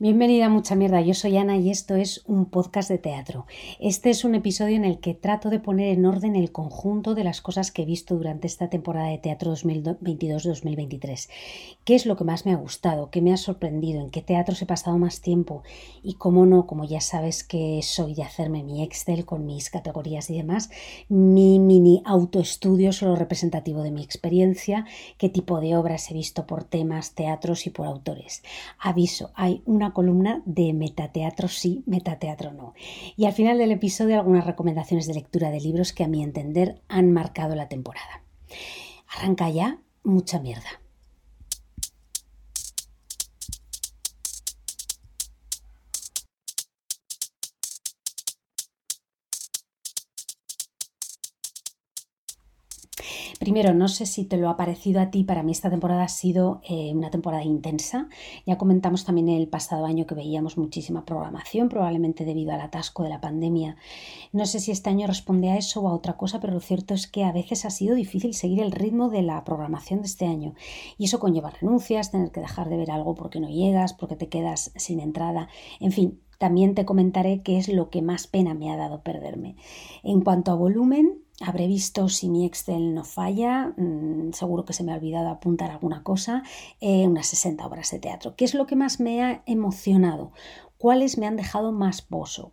Bienvenida a Mucha Mierda, yo soy Ana y esto es un podcast de teatro. Este es un episodio en el que trato de poner en orden el conjunto de las cosas que he visto durante esta temporada de teatro 2022-2023. ¿Qué es lo que más me ha gustado? ¿Qué me ha sorprendido? ¿En qué teatros he pasado más tiempo? Y cómo no, como ya sabes que soy de hacerme mi Excel con mis categorías y demás, mi mini autoestudio solo representativo de mi experiencia, qué tipo de obras he visto por temas, teatros y por autores. Aviso, hay una columna de metateatro sí, metateatro no. Y al final del episodio algunas recomendaciones de lectura de libros que a mi entender han marcado la temporada. Arranca ya mucha mierda. Primero, no sé si te lo ha parecido a ti, para mí esta temporada ha sido eh, una temporada intensa. Ya comentamos también el pasado año que veíamos muchísima programación, probablemente debido al atasco de la pandemia. No sé si este año responde a eso o a otra cosa, pero lo cierto es que a veces ha sido difícil seguir el ritmo de la programación de este año. Y eso conlleva renuncias, tener que dejar de ver algo porque no llegas, porque te quedas sin entrada. En fin, también te comentaré qué es lo que más pena me ha dado perderme. En cuanto a volumen, Habré visto si mi Excel no falla, mm, seguro que se me ha olvidado apuntar alguna cosa, eh, unas 60 obras de teatro. ¿Qué es lo que más me ha emocionado? ¿Cuáles me han dejado más pozo?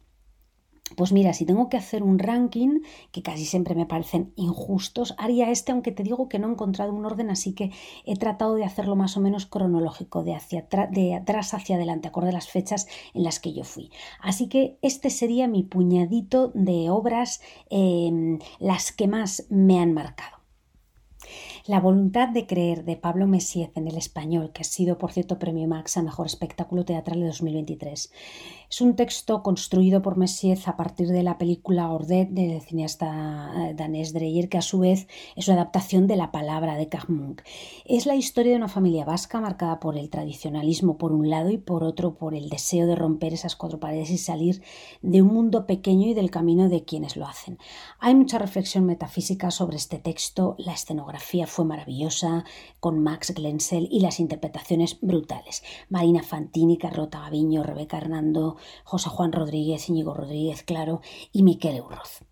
Pues mira, si tengo que hacer un ranking, que casi siempre me parecen injustos, haría este, aunque te digo que no he encontrado un orden, así que he tratado de hacerlo más o menos cronológico, de, hacia de atrás hacia adelante, acorde a las fechas en las que yo fui. Así que este sería mi puñadito de obras, em, las que más me han marcado. La voluntad de creer de Pablo Messiez en el español, que ha sido, por cierto, premio Max a Mejor Espectáculo Teatral de 2023. Es un texto construido por Messiez a partir de la película Ordet del cineasta eh, danés Dreyer, que a su vez es una adaptación de la palabra de Kahmunk. Es la historia de una familia vasca marcada por el tradicionalismo por un lado y por otro por el deseo de romper esas cuatro paredes y salir de un mundo pequeño y del camino de quienes lo hacen. Hay mucha reflexión metafísica sobre este texto, la escenografía fue maravillosa con Max Glensel y las interpretaciones brutales. Marina Fantini, Carlota Gaviño, Rebeca Hernando, José Juan Rodríguez, Íñigo Rodríguez, claro, y Miquel Euroz.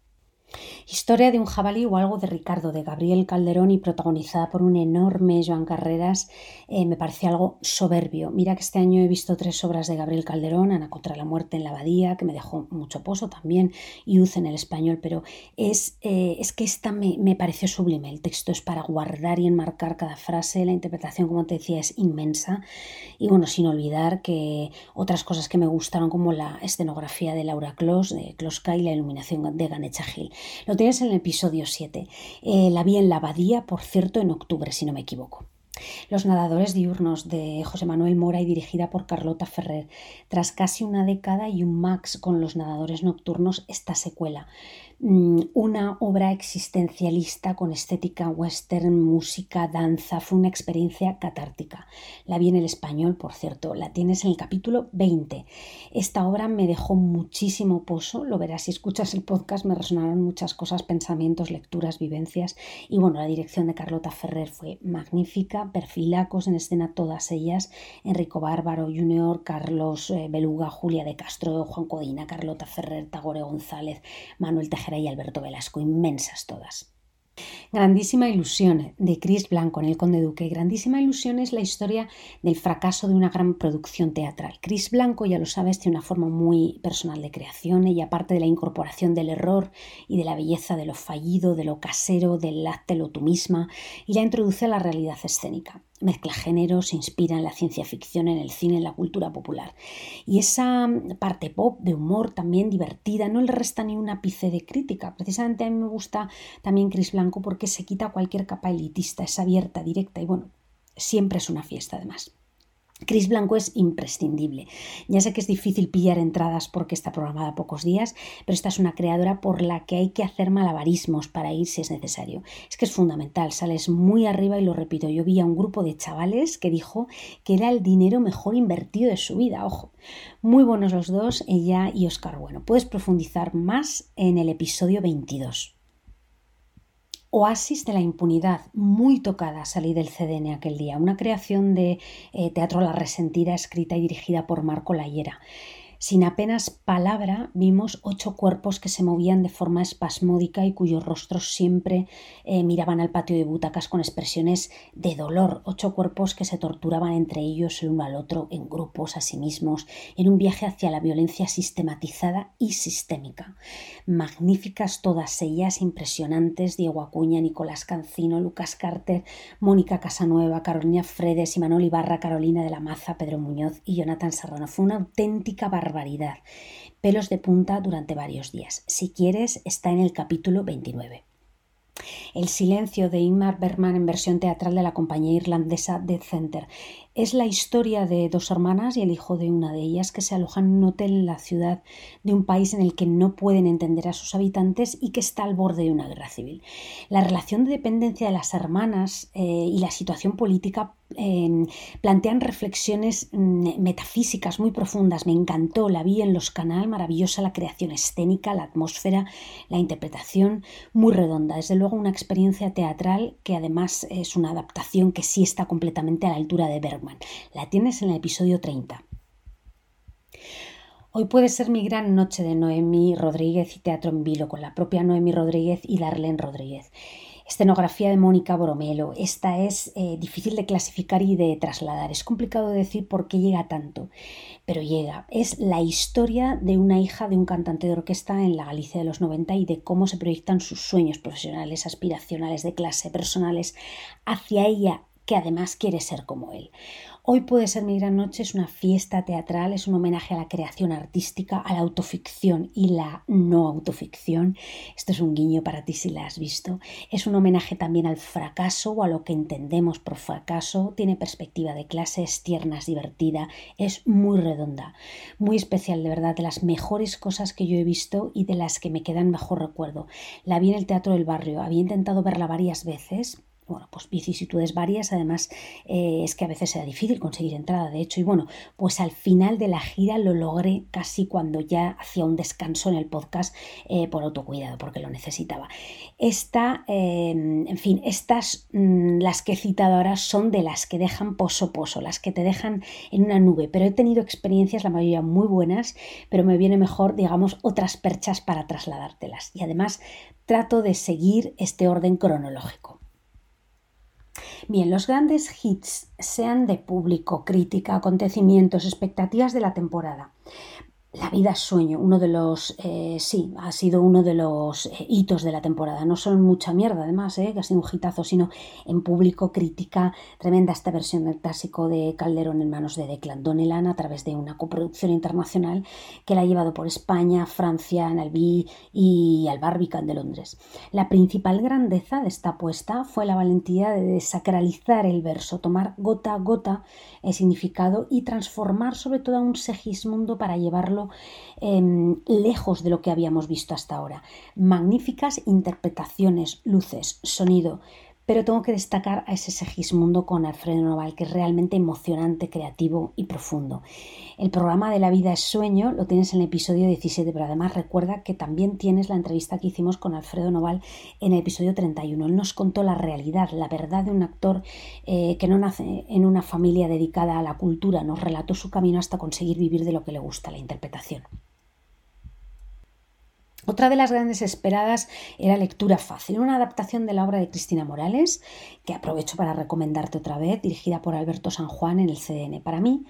Historia de un jabalí o algo de Ricardo, de Gabriel Calderón y protagonizada por un enorme Joan Carreras, eh, me parece algo soberbio. Mira que este año he visto tres obras de Gabriel Calderón, Ana contra la muerte en la abadía, que me dejó mucho pozo también, y Uz en el español, pero es, eh, es que esta me, me, pareció sublime. El texto es para guardar y enmarcar cada frase, la interpretación, como te decía, es inmensa. Y bueno, sin olvidar que otras cosas que me gustaron, como la escenografía de Laura Klos, de Kloska y la iluminación de Ganecha Gil. Lo tienes en el episodio 7. Eh, la vi en la abadía, por cierto, en octubre, si no me equivoco. Los nadadores diurnos de José Manuel Mora y dirigida por Carlota Ferrer. Tras casi una década y un max con los nadadores nocturnos, esta secuela. Mm, una obra existencialista con estética western, música, danza. Fue una experiencia catártica. La vi en el español, por cierto. La tienes en el capítulo 20. Esta obra me dejó muchísimo pozo. Lo verás si escuchas el podcast. Me resonaron muchas cosas, pensamientos, lecturas, vivencias. Y bueno, la dirección de Carlota Ferrer fue magnífica. Perfilacos en escena todas ellas. Enrico Bárbaro Jr., Carlos eh, Beluga, Julia de Castro, Juan Codina, Carlota Ferrer, Tagore González, Manuel Y Alberto Velasco, inmensas todas. Grandísima ilusión de Cris Blanco en El Conde Duque. Grandísima ilusión es la historia del fracaso de una gran producción teatral. Cris Blanco, ya lo sabes, tiene una forma muy personal de creación. Ella, aparte de la incorporación del error y de la belleza de lo fallido, de lo casero, del lo tú misma, y la introduce a la realidad escénica mezcla géneros, se inspira en la ciencia ficción, en el cine, en la cultura popular. Y esa parte pop, de humor también divertida, no le resta ni un ápice de crítica. Precisamente a mí me gusta también Cris Blanco porque se quita cualquier capa elitista, es abierta, directa y bueno, siempre es una fiesta además. Cris Blanco es imprescindible. Ya sé que es difícil pillar entradas porque está programada pocos días, pero esta es una creadora por la que hay que hacer malabarismos para ir si es necesario. Es que es fundamental, sales muy arriba y lo repito, yo vi a un grupo de chavales que dijo que era el dinero mejor invertido de su vida, ojo. Muy buenos los dos, ella y Oscar Bueno. Puedes profundizar más en el episodio 22. Oasis de la impunidad, muy tocada salí del CDN aquel día, una creación de eh, Teatro La Resentida escrita y dirigida por Marco Layera. Sin apenas palabra vimos ocho cuerpos que se movían de forma espasmódica y cuyos rostros siempre eh, miraban al patio de butacas con expresiones de dolor. Ocho cuerpos que se torturaban entre ellos el uno al otro, en grupos, a sí mismos, en un viaje hacia la violencia sistematizada y sistémica. Magníficas todas ellas, impresionantes, Diego Acuña, Nicolás Cancino, Lucas Carter, Mónica Casanueva, Carolina Fredes, Imanol Ibarra, Carolina de la Maza, Pedro Muñoz y Jonathan Serrano. Fue una auténtica barbaridad barbaridad. Pelos de punta durante varios días. Si quieres, está en el capítulo 29. El silencio de Ingmar Bergman en versión teatral de la compañía irlandesa Dead Center. Es la historia de dos hermanas y el hijo de una de ellas que se alojan en un hotel en la ciudad de un país en el que no pueden entender a sus habitantes y que está al borde de una guerra civil. La relación de dependencia de las hermanas eh, y la situación política plantean reflexiones mm, metafísicas muy profundas. Me encantó, la vi en los canales, maravillosa la creación escénica, la atmósfera, la interpretación, muy redonda. Desde luego una experiencia teatral que además es una adaptación que sí está completamente a la altura de Bergman. La tienes en el episodio 30. Hoy puede ser mi gran noche de Noemi Rodríguez y teatro en vilo con la propia Noemi Rodríguez y Darlene Rodríguez. Escenografía de Mónica Boromelo. Esta es eh, difícil de clasificar y de trasladar. Es complicado decir por qué llega tanto, pero llega. Es la historia de una hija de un cantante de orquesta en la Galicia de los 90 y de cómo se proyectan sus sueños profesionales, aspiracionales, de clase, personales, hacia ella que además quiere ser como él. Hoy puede ser mi gran noche, es una fiesta teatral, es un homenaje a la creación artística, a la autoficción y la no autoficción. Esto es un guiño para ti si la has visto. Es un homenaje también al fracaso o a lo que entendemos por fracaso. Tiene perspectiva de clases, tierna, divertida, es muy redonda, muy especial, de verdad, de las mejores cosas que yo he visto y de las que me quedan mejor recuerdo. La vi en el Teatro del Barrio, había intentado verla varias veces bueno, pues vicisitudes varias, además eh, es que a veces era difícil conseguir entrada, de hecho, y bueno, pues al final de la gira lo logré casi cuando ya hacía un descanso en el podcast eh, por autocuidado, porque lo necesitaba. Esta, em, en fin, estas, mm, las que he citado ahora son de las que dejan poso poso, las que te dejan en una nube, pero he tenido experiencias, la mayoría muy buenas, pero me viene mejor, digamos, otras perchas para trasladártelas. Y además trato de seguir este orden cronológico. Bien, los grandes hits, sean de público, crítica, acontecimientos, expectativas de la temporada, la vida es sueño, uno de los, eh, sí, ha sido uno de los eh, hitos de la temporada. No son mucha mierda, además, eh, que ha sido un hitazo, sino en público, crítica, tremenda esta versión del clásico de Calderón en manos de Declan Donnellan a través de una coproducción internacional que la ha llevado por España, Francia, Analbi y al Barbican de Londres. La principal grandeza de esta apuesta fue la valentía de desacralizar el verso, tomar gota a gota el significado y transformar sobre todo a un segismundo para llevarlo Em, lejos de lo que habíamos visto hasta ahora. Magníficas interpretaciones, luces, sonido, pero tengo que destacar a ese Segismundo con Alfredo Noval, que es realmente emocionante, creativo y profundo. El programa de La vida es sueño lo tienes en el episodio 17, pero además recuerda que también tienes la entrevista que hicimos con Alfredo Noval en el episodio 31. Él nos contó la realidad, la verdad de un actor eh, que no nace en una familia dedicada a la cultura, nos relató su camino hasta conseguir vivir de lo que le gusta, la interpretación. Otra de las grandes esperadas era Lectura Fácil, una adaptación de la obra de Cristina Morales, que aprovecho para recomendarte otra vez, dirigida por Alberto San Juan en el CDN. Para mí,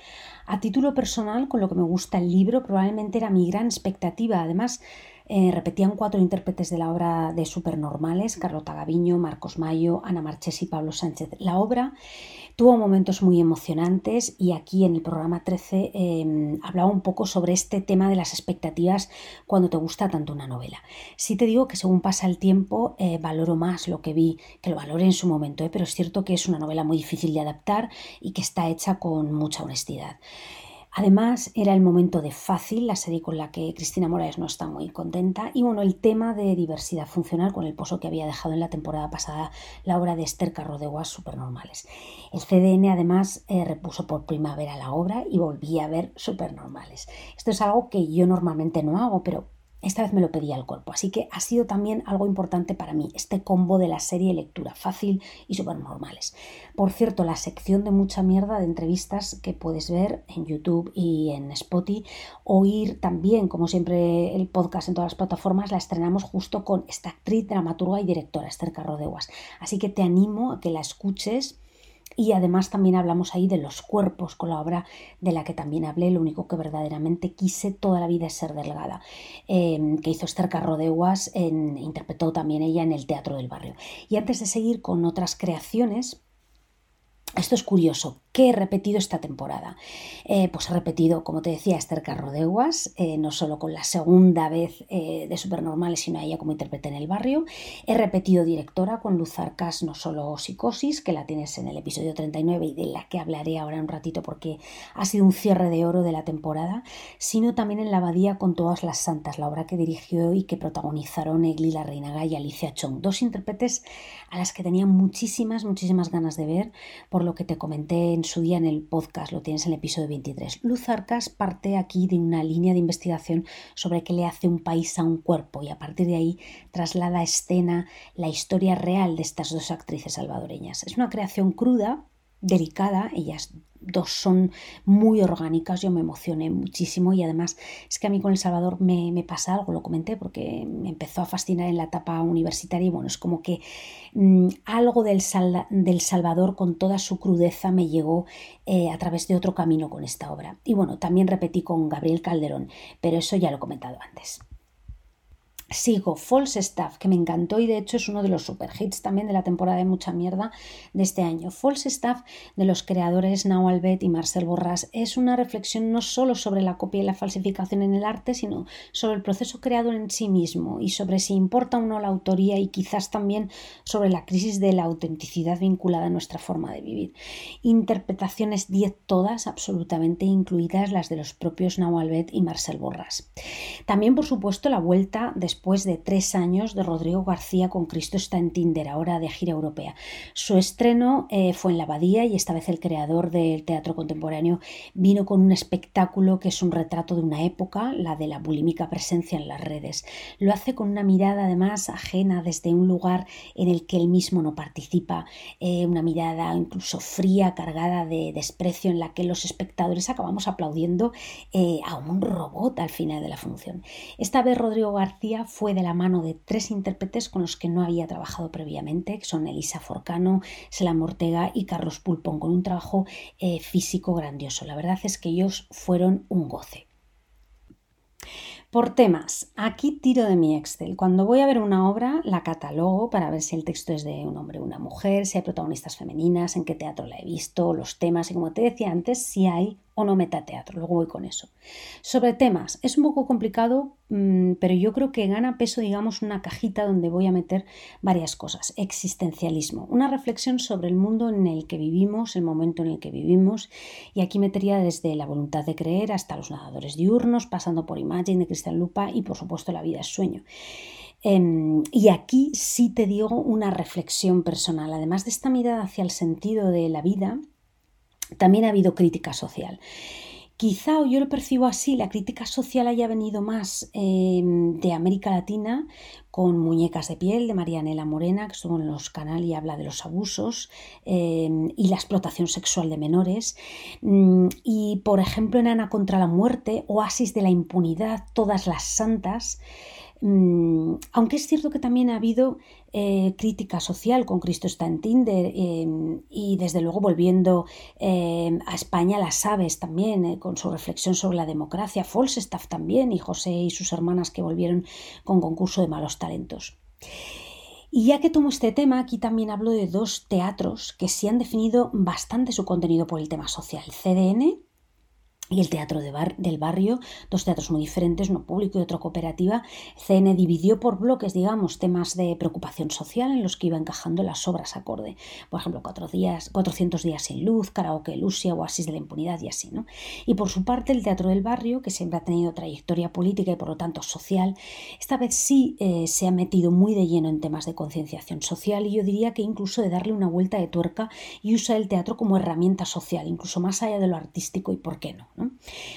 a título personal, con lo que me gusta el libro, probablemente era mi gran expectativa. Además, eh, repetían cuatro intérpretes de la obra de Supernormales, Carlota Gaviño, Marcos Mayo, Ana Marchesi y Pablo Sánchez. La obra tuvo momentos muy emocionantes y aquí en el programa 13 em, hablaba un poco sobre este tema de las expectativas cuando te gusta tanto una novela. Sí te digo que según pasa el tiempo eh, valoro más lo que vi, que lo valoré en su momento, eh, pero es cierto que es una novela muy difícil de adaptar y que está hecha con mucha honestidad. Además, era el momento de Fácil, la serie con la que Cristina Moraes no está muy contenta, y bueno, el tema de diversidad funcional con el pozo que había dejado en la temporada pasada la obra de Esther Carro de Guas Supernormales. El CDN además eh, repuso por primavera la obra y volví a ver Supernormales. Esto es algo que yo normalmente no hago, pero esta vez me lo pedía el cuerpo, así que ha sido también algo importante para mí, este combo de la serie lectura fácil y súper normales. Por cierto, la sección de mucha mierda de entrevistas que puedes ver en YouTube y en Spotify, oír también, como siempre, el podcast en todas las plataformas, la estrenamos justo con esta actriz, dramaturga y directora, Esther Carrodeguas. Así que te animo a que la escuches y además también hablamos ahí de los cuerpos con la obra de la que también hablé, lo único que verdaderamente quise toda la vida es ser delgada, em, que hizo Esther Carrodeguas, interpretó también ella en el Teatro del Barrio. Y antes de seguir con otras creaciones, esto es curioso. ¿Qué he repetido esta temporada? Eh, pues he repetido, como te decía, Esther Carrodeguas, eh, no solo con la segunda vez eh, de Supernormales, sino a ella como interpreta en el barrio. He repetido directora con Luz Arcas, no solo Psicosis, que la tienes en el episodio 39 y de la que hablaré ahora un ratito porque ha sido un cierre de oro de la temporada, sino también en La Abadía con Todas las Santas, la obra que dirigió y que protagonizaron Egli La Reinaga y Alicia Chong, dos intérpretes a las que tenía muchísimas, muchísimas ganas de ver por lo que te comenté en su día en el podcast, lo tienes en el episodio 23. Luz Arcas parte aquí de una línea de investigación sobre qué le hace un país a un cuerpo y a partir de ahí traslada a escena la historia real de estas dos actrices salvadoreñas. Es una creación cruda, delicada, ellas dos son muy orgánicas, yo me emocioné muchísimo y además es que a mí con El Salvador me, pasa algo, lo comenté porque me empezó a fascinar en la etapa universitaria y bueno, es como que mm, algo del, del, Salvador con toda su crudeza me llegó eh, a través de otro camino con esta obra. Y bueno, también repetí con Gabriel Calderón, pero eso ya lo he comentado antes. Sigo False Stuff, que me encantó y de hecho es uno de los super hits también de la temporada de mucha mierda de este año. False Stuff de los creadores Now Albet y Marcel Borras es una reflexión no solo sobre la copia y la falsificación en el arte, sino sobre el proceso creado en sí mismo y sobre si importa o no la autoría y quizás también sobre la crisis de la autenticidad vinculada a nuestra forma de vivir. Interpretaciones 10 todas, absolutamente incluidas las de los propios Now Albet y Marcel Borras. También, por supuesto, la vuelta después después de tres años de Rodrigo García con Cristo está en Tinder, ahora de gira europea. Su estreno eh, fue en la Abadía y esta vez el creador del teatro contemporáneo vino con un espectáculo que es un retrato de una época, la de la bulímica presencia en las redes. Lo hace con una mirada además ajena desde un lugar en el que él mismo no participa, eh, una mirada incluso fría, cargada de desprecio en la que los espectadores acabamos aplaudiendo eh, a un robot al final de la función. Esta vez Rodrigo García fue de la mano de tres intérpretes con los que no había trabajado previamente, que son Elisa Forcano, Selam Ortega y Carlos Pulpón, con un trabajo eh, físico grandioso. La verdad es que ellos fueron un goce. Por temas, aquí tiro de mi Excel. Cuando voy a ver una obra, la catalogo para ver si el texto es de un hombre o una mujer, si hay protagonistas femeninas, en qué teatro la he visto, los temas y como te decía antes, si hay o no metateatro. Luego voy con eso. Sobre temas, es un poco complicado, mm, pero yo creo que gana peso, digamos, una cajita donde voy a meter varias cosas. Existencialismo, una reflexión sobre el mundo en el que vivimos, el momento en el que vivimos, y aquí metería desde la voluntad de creer hasta los nadadores diurnos, pasando por Imagine de Cristian Lupa y por supuesto la vida es sueño. Em, y aquí sí te digo una reflexión personal, además de esta mirada hacia el sentido de la vida, también ha habido crítica social. Quizá, o yo lo percibo así, la crítica social haya venido más em, de América Latina, con Muñecas de piel de Marianela Morena, que estuvo en los canales y habla de los abusos em, y la explotación sexual de menores. Mm, y, por ejemplo, en Ana contra la muerte, Oasis de la impunidad, Todas las santas. Mm, aunque es cierto que también ha habido eh, crítica social con Cristo está en Tinder em, y desde luego volviendo em, a España las aves también eh, con su reflexión sobre la democracia, Falstaff también y José y sus hermanas que volvieron con concurso de malos talentos. Y ya que tomo este tema, aquí también hablo de dos teatros que sí han definido bastante su contenido por el tema social. CDN y el Teatro del Barrio, dos teatros muy diferentes, uno público y otro cooperativa. CN dividió por bloques, digamos, temas de preocupación social en los que iba encajando las obras acorde. Por ejemplo, cuatro días, 400 días sin luz, karaoke Lucia, oasis de la impunidad y así, ¿no? Y por su parte, el Teatro del Barrio, que siempre ha tenido trayectoria política y por lo tanto social, esta vez sí eh, se ha metido muy de lleno en temas de concienciación social y yo diría que incluso de darle una vuelta de tuerca y usa el teatro como herramienta social, incluso más allá de lo artístico y por qué no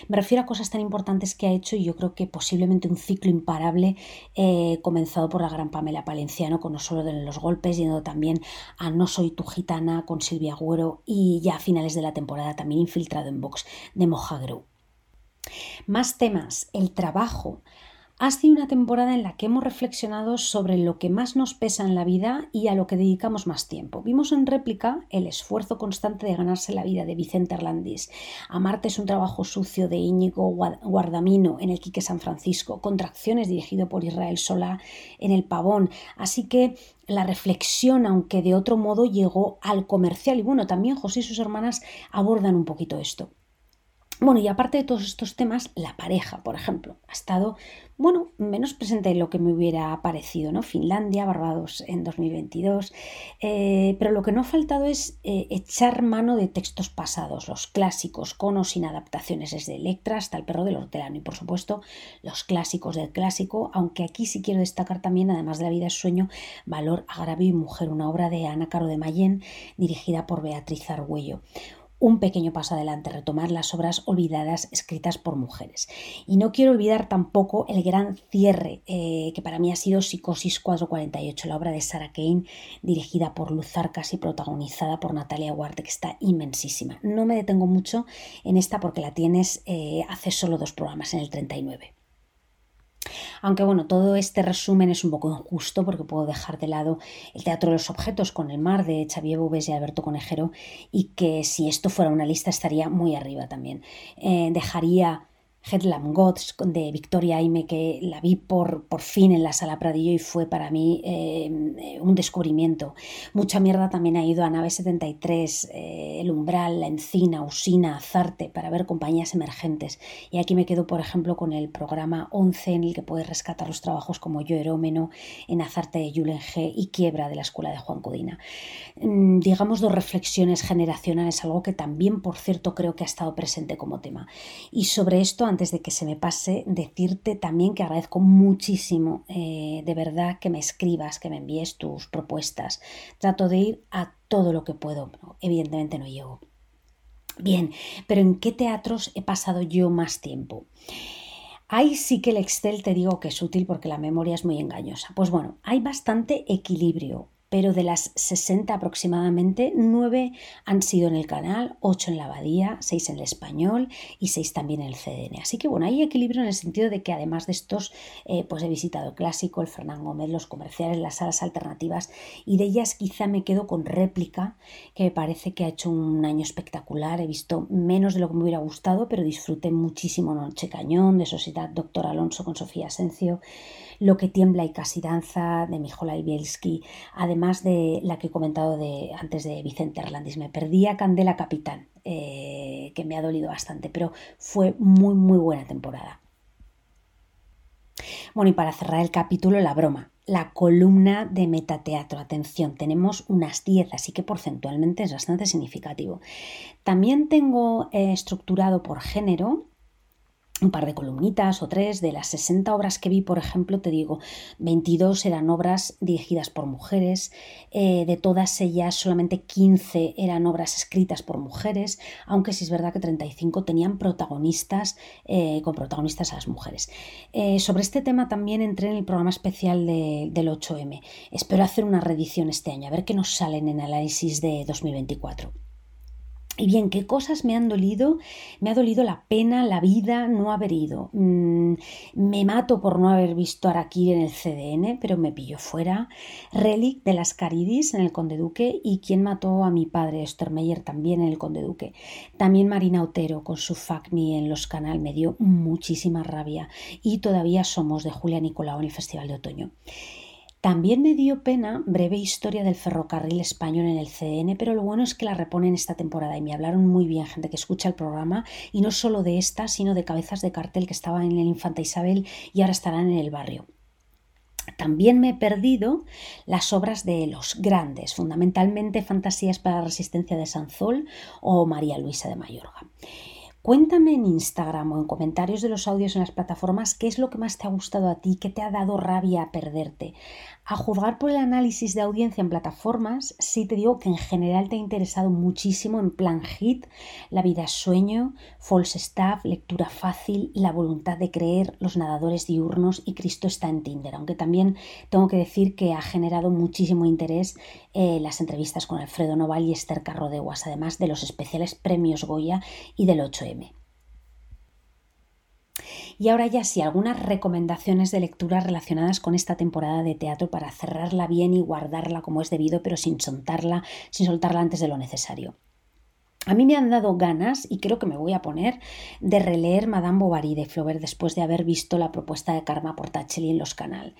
Me refiero a cosas tan importantes que ha hecho y yo creo que posiblemente un ciclo imparable eh, comenzado por la gran Pamela Palenciano con No solo de los golpes, yendo también a No soy tu gitana con Silvia Agüero y ya a finales de la temporada también infiltrado en Vox de Mojagro. Más temas, el trabajo. Ha sido una temporada en la que hemos reflexionado sobre lo que más nos pesa en la vida y a lo que dedicamos más tiempo. Vimos en réplica el esfuerzo constante de ganarse la vida de Vicente Erlandis. Amarte es un trabajo sucio de Íñigo Guardamino en el Quique San Francisco. Contracciones dirigido por Israel Solá en El Pavón. Así que la reflexión, aunque de otro modo, llegó al comercial. Y bueno, también José y sus hermanas abordan un poquito esto. Bueno, y aparte de todos estos temas, la pareja, por ejemplo, ha estado, bueno, menos presente de lo que me hubiera parecido, ¿no? Finlandia, Barbados en 2022, eh, pero lo que no ha faltado es eh, echar mano de textos pasados, los clásicos, con o sin adaptaciones, desde Electra hasta El perro del hortelano. Y, por supuesto, los clásicos del clásico, aunque aquí sí quiero destacar también, además de La vida es sueño, Valor, agravio y mujer, una obra de Ana Caro de Mayén, dirigida por Beatriz Argüello un pequeño paso adelante, retomar las obras olvidadas escritas por mujeres. Y no quiero olvidar tampoco el gran cierre eh, que para mí ha sido Psicosis 448, la obra de Sarah Kane, dirigida por Luz Arcas y protagonizada por Natalia Huarte, que está inmensísima. No me detengo mucho en esta porque la tienes eh, hace solo dos programas, en el 39. Aunque bueno, todo este resumen es un poco injusto porque puedo dejar de lado el Teatro de los Objetos con el mar de Xavier Boubes y Alberto Conejero y que si esto fuera una lista estaría muy arriba también. Eh, dejaría Headlam Gods de Victoria Aime, que la vi por, por fin en la sala Pradillo y fue para mí eh, un descubrimiento. Mucha mierda también ha ido a Nave 73, eh, El Umbral, La Encina, Usina, Azarte, para ver compañías emergentes. Y aquí me quedo, por ejemplo, con el programa 11, en el que puedes rescatar los trabajos como Yo Erómeno, en Azarte de Julen G y Quiebra de la Escuela de Juan Codina. Mm, digamos dos reflexiones generacionales, algo que también, por cierto, creo que ha estado presente como tema. Y sobre esto, antes de que se me pase, decirte también que agradezco muchísimo, eh, de verdad, que me escribas, que me envíes tus propuestas. Trato de ir a todo lo que puedo. Evidentemente no llego. Bien, pero ¿en qué teatros he pasado yo más tiempo? Ahí sí que el Excel te digo que es útil porque la memoria es muy engañosa. Pues bueno, hay bastante equilibrio pero de las 60 aproximadamente, 9 han sido en el canal, 8 en la abadía, 6 en el español y 6 también en el CDN. Así que bueno, hay equilibrio en el sentido de que además de estos, eh, pues he visitado el clásico, el Fernán Gómez, los comerciales, las salas alternativas y de ellas quizá me quedo con réplica, que me parece que ha hecho un año espectacular. He visto menos de lo que me hubiera gustado, pero disfruté muchísimo Noche Cañón, de Sociedad Doctor Alonso con Sofía Asencio. Lo que tiembla y casi danza de Mijola Bielski, además de la que he comentado de, antes de Vicente Erlandis. Me perdí a Candela Capitán, eh, que me ha dolido bastante, pero fue muy, muy buena temporada. Bueno, y para cerrar el capítulo, la broma. La columna de metateatro. Atención, tenemos unas 10, así que porcentualmente es bastante significativo. También tengo eh, estructurado por género un par de columnitas o tres. De las 60 obras que vi, por ejemplo, te digo, 22 eran obras dirigidas por mujeres, eh, de todas ellas solamente 15 eran obras escritas por mujeres, aunque sí es verdad que 35 tenían protagonistas, eh, con protagonistas a las mujeres. Eh, sobre este tema también entré en el programa especial del 8M. Espero hacer una reedición este año, a ver qué nos salen en análisis de 2024. Y bien, ¿qué cosas me han dolido? Me ha dolido la pena, la vida, no haber ido. Mm, me mato por no haber visto Araquiri en el CDN, pero me pilló fuera. Relic de las Caridis en el Conde Duque y quien mató a mi padre, Meyer, también en el Conde Duque. También Marina Otero con su Fuck en los canal me dio muchísima rabia. Y todavía somos de Julia Nicolau en el Festival de Otoño. También me dio pena breve historia del ferrocarril español en el CN, pero lo bueno es que la reponen esta temporada y me hablaron muy bien gente que escucha el programa y no solo de esta, sino de cabezas de cartel que estaban en el Infanta Isabel y ahora estarán en el barrio. También me he perdido las obras de los grandes, fundamentalmente Fantasías para la Resistencia de Sanzol o María Luisa de Mayorga. Cuéntame en Instagram o en comentarios de los audios en las plataformas qué es lo que más te ha gustado a ti, qué te ha dado rabia perderte. A juzgar por el análisis de audiencia en plataformas, sí te digo que en general te ha interesado muchísimo en plan hit, La vida sueño, False Staff, Lectura fácil, La voluntad de creer, Los nadadores diurnos y Cristo está en Tinder. Aunque también tengo que decir que ha generado muchísimo interés eh, las entrevistas con Alfredo Noval y Esther Carrodeguas, además de los especiales premios Goya y del 8 y ahora ya sí, algunas recomendaciones de lectura relacionadas con esta temporada de teatro para cerrarla bien y guardarla como es debido, pero sin soltarla, sin soltarla antes de lo necesario. A mí me han dado ganas, y creo que me voy a poner, de releer Madame Bovary de Flaubert después de haber visto la propuesta de Karma Portacelli en los canales.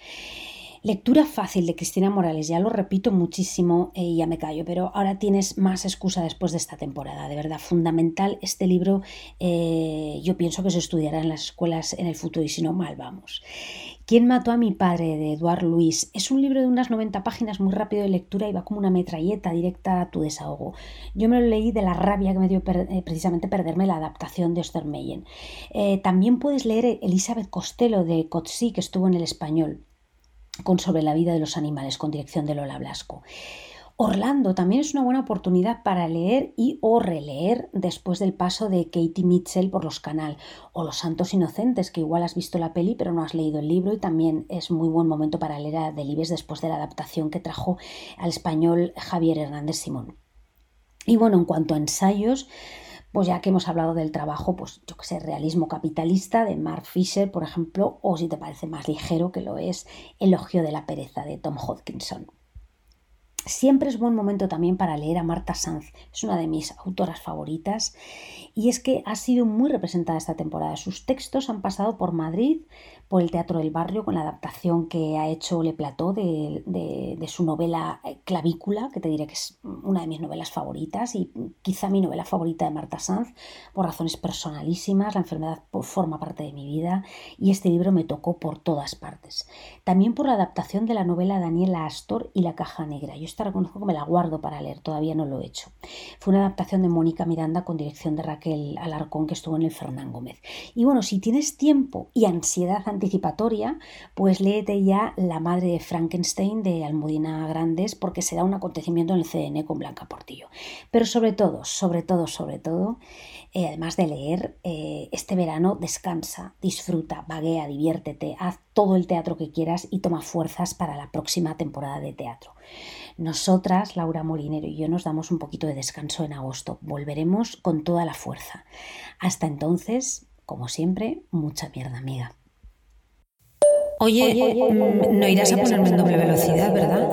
Lectura fácil de Cristina Morales, ya lo repito muchísimo eh, y ya me callo, pero ahora tienes más excusa después de esta temporada, de verdad, fundamental este libro, eh, yo pienso que se estudiará en las escuelas en el futuro y si no, mal vamos. ¿Quién mató a mi padre? de Eduard Luis. Es un libro de unas 90 páginas muy rápido de lectura y va como una metralleta directa a tu desahogo. Yo me lo leí de la rabia que me dio eh, precisamente perderme la adaptación de Ostermeyen. también puedes leer Elizabeth Costello de Coetzee, que estuvo en el español con Sobre la vida de los animales, con dirección de Lola Blasco. Orlando también es una buena oportunidad para leer y o releer después del paso de Katie Mitchell por los canal o Los Santos Inocentes, que igual has visto la peli pero no has leído el libro y también es muy buen momento para leer a Delibes después de la adaptación que trajo al español Javier Hernández Simón. Y bueno, en cuanto a ensayos, pues ya que hemos hablado del trabajo, pues yo que sé, realismo capitalista de Mark Fisher, por ejemplo, o si te parece más ligero que lo es Elogio de la pereza de Tom Hodkinson. Siempre es buen momento también para leer a Marta Sanz, es una de mis autoras favoritas y es que ha sido muy representada esta temporada. Sus textos han pasado por Madrid, por el Teatro del Barrio, con la adaptación que ha hecho Le Plató de, su novela eh, Clavícula, que te diré que es una de mis novelas favoritas y quizá mi novela favorita de Marta Sanz, por razones personalísimas. La enfermedad forma parte de mi vida y este libro me tocó por todas partes. También por la adaptación de la novela Daniela Astor y La Caja Negra. Yo esta reconozco que me la guardo para leer, todavía no lo he hecho. Fue una adaptación de Mónica Miranda con dirección de Raquel Alarcón que estuvo en el Fernán Gómez. Y bueno, si tienes tiempo y ansiedad anticipatoria, pues léete ya La madre de Frankenstein de Almudena Grandes porque será un acontecimiento en el CDN con Blanca Portillo. Pero sobre todo, sobre todo, sobre todo, eh, además de leer, eh, este verano descansa, disfruta, vaguea, diviértete, haz todo el teatro que quieras y toma fuerzas para la próxima temporada de teatro. Nosotras, Laura Molinero y yo, nos damos un poquito de descanso en agosto. Volveremos con toda la fuerza. Hasta entonces, como siempre, mucha mierda, amiga. Oye, mm, no irás a ponerme en doble velocidad, ¿verdad?